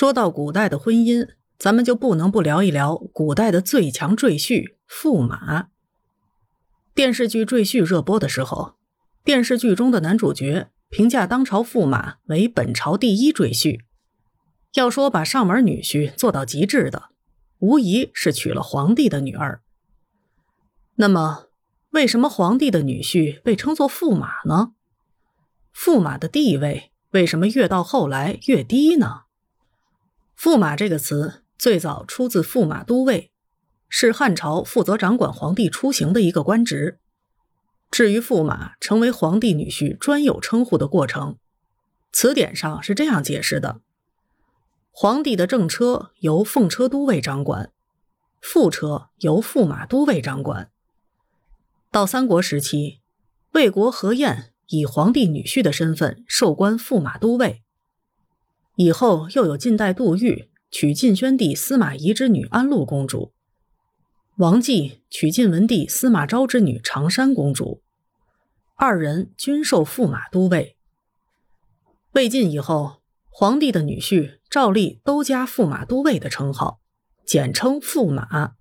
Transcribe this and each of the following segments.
说到古代的婚姻，咱们就不能不聊一聊古代的最强赘婿——驸马。电视剧《赘婿》热播的时候，电视剧中的男主角评价当朝驸马为本朝第一赘婿。要说把上门女婿做到极致的，无疑是娶了皇帝的女儿。那么，为什么皇帝的女婿被称作驸马呢？驸马的地位为什么越到后来越低呢？驸马这个词最早出自驸马都尉，是汉朝负责掌管皇帝出行的一个官职。至于驸马成为皇帝女婿专有称呼的过程，词典上是这样解释的。皇帝的正车由奉车都尉掌管，副车由驸马都尉掌管。到三国时期，魏国何晏以皇帝女婿的身份授官驸马都尉。以后又有晋代杜预娶晋宣帝司马懿之女安陆公主，王继娶晋文帝司马昭之女长山公主，二人均授驸马都尉。魏晋以后。皇帝的女婿照例都加驸马都尉的称号，简称驸马。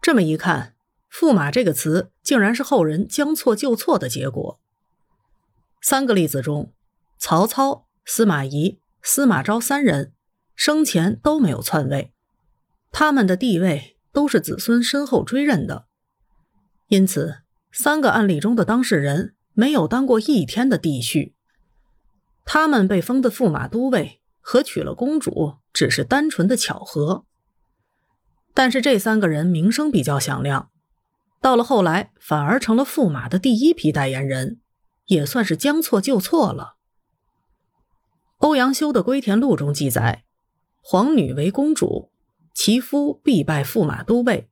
这么一看，驸马这个词竟然是后人将错就错的结果。三个例子中，曹操、司马懿、司马昭三人生前都没有篡位，他们的地位都是子孙身后追认的，因此三个案例中的当事人没有当过一天的帝婿。他们被封的驸马都尉和娶了公主只是单纯的巧合，但是这三个人名声比较响亮，到了后来反而成了驸马的第一批代言人，也算是将错就错了。欧阳修的《归田录》中记载，皇女为公主，其夫必拜驸马都尉，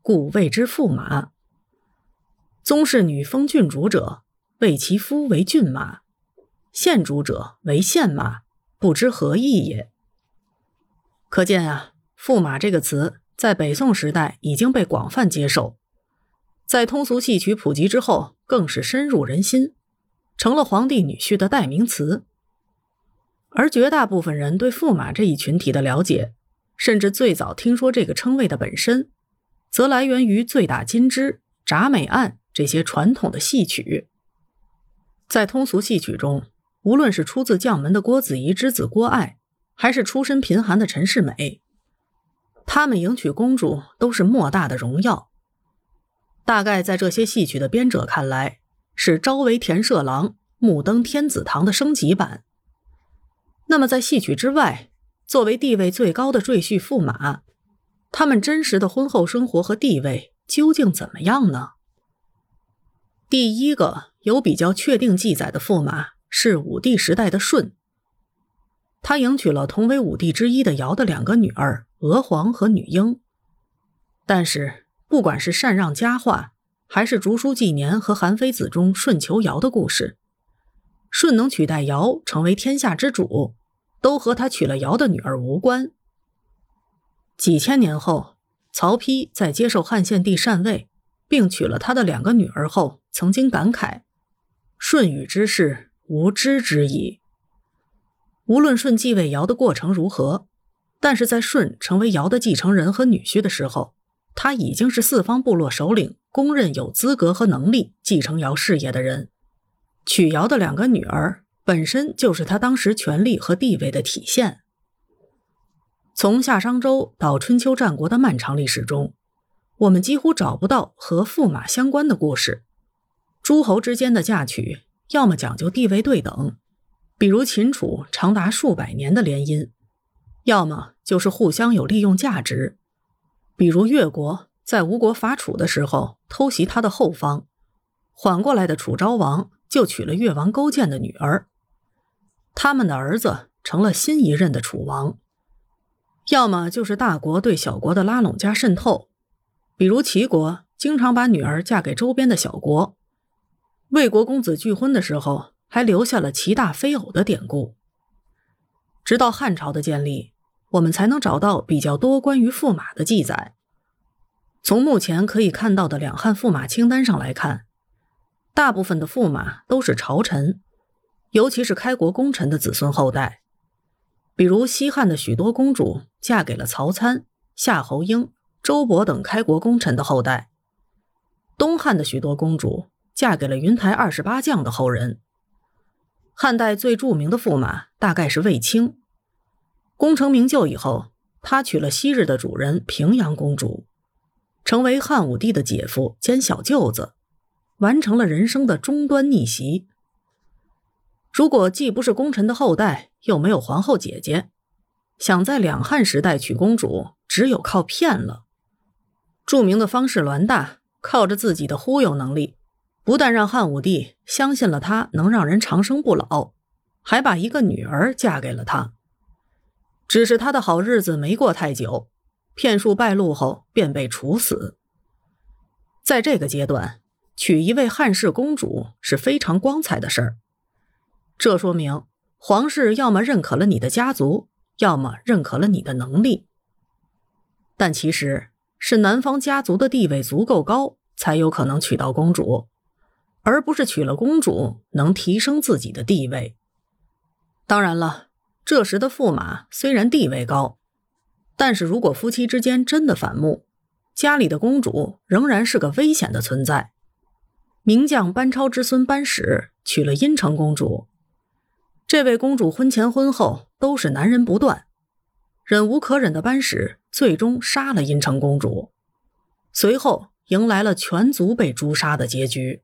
故谓之驸马。宗室女封郡主者，谓其夫为郡马。县主者为县马，不知何意也。可见啊，驸马这个词在北宋时代已经被广泛接受，在通俗戏曲普及之后，更是深入人心，成了皇帝女婿的代名词。而绝大部分人对驸马这一群体的了解，甚至最早听说这个称谓的本身，则来源于《醉打金枝》《铡美案》这些传统的戏曲，在通俗戏曲中。无论是出自将门的郭子仪之子郭爱，还是出身贫寒的陈世美，他们迎娶公主都是莫大的荣耀。大概在这些戏曲的编者看来，是朝为田舍郎，暮登天子堂的升级版。那么，在戏曲之外，作为地位最高的赘婿驸马，他们真实的婚后生活和地位究竟怎么样呢？第一个有比较确定记载的驸马。是武帝时代的舜，他迎娶了同为武帝之一的尧的两个女儿娥皇和女英。但是，不管是禅让佳话，还是竹书纪年和韩非子中舜求尧的故事，舜能取代尧成为天下之主，都和他娶了尧的女儿无关。几千年后，曹丕在接受汉献帝禅位，并娶了他的两个女儿后，曾经感慨：“舜禹之事。”无知之矣。无论舜继位尧的过程如何，但是在舜成为尧的继承人和女婿的时候，他已经是四方部落首领，公认有资格和能力继承尧事业的人。娶尧的两个女儿，本身就是他当时权力和地位的体现。从夏商周到春秋战国的漫长历史中，我们几乎找不到和驸马相关的故事。诸侯之间的嫁娶。要么讲究地位对等，比如秦楚长达数百年的联姻；要么就是互相有利用价值，比如越国在吴国伐楚的时候偷袭他的后方，缓过来的楚昭王就娶了越王勾践的女儿，他们的儿子成了新一任的楚王；要么就是大国对小国的拉拢加渗透，比如齐国经常把女儿嫁给周边的小国。魏国公子拒婚的时候，还留下了齐大非偶的典故。直到汉朝的建立，我们才能找到比较多关于驸马的记载。从目前可以看到的两汉驸马清单上来看，大部分的驸马都是朝臣，尤其是开国功臣的子孙后代。比如西汉的许多公主嫁给了曹参、夏侯婴、周勃等开国功臣的后代；东汉的许多公主嫁给了云台二十八将的后人。汉代最著名的驸马大概是卫青，功成名就以后，他娶了昔日的主人平阳公主，成为汉武帝的姐夫兼小舅子，完成了人生的终端逆袭。如果既不是功臣的后代，又没有皇后姐姐，想在两汉时代娶公主，只有靠骗了。著名的方士栾大靠着自己的忽悠能力，不但让汉武帝相信了他能让人长生不老，还把一个女儿嫁给了他。只是他的好日子没过太久，骗术败露后便被处死。在这个阶段，娶一位汉室公主是非常光彩的事儿。这说明皇室要么认可了你的家族，要么认可了你的能力。但其实是男方家族的地位足够高，才有可能娶到公主，而不是娶了公主能提升自己的地位。当然了，这时的驸马虽然地位高，但是如果夫妻之间真的反目，家里的公主仍然是个危险的存在。名将班超之孙班史娶了阴城公主。这位公主婚前婚后都是男人不断，忍无可忍的班使最终杀了阴城公主，随后迎来了全族被诛杀的结局。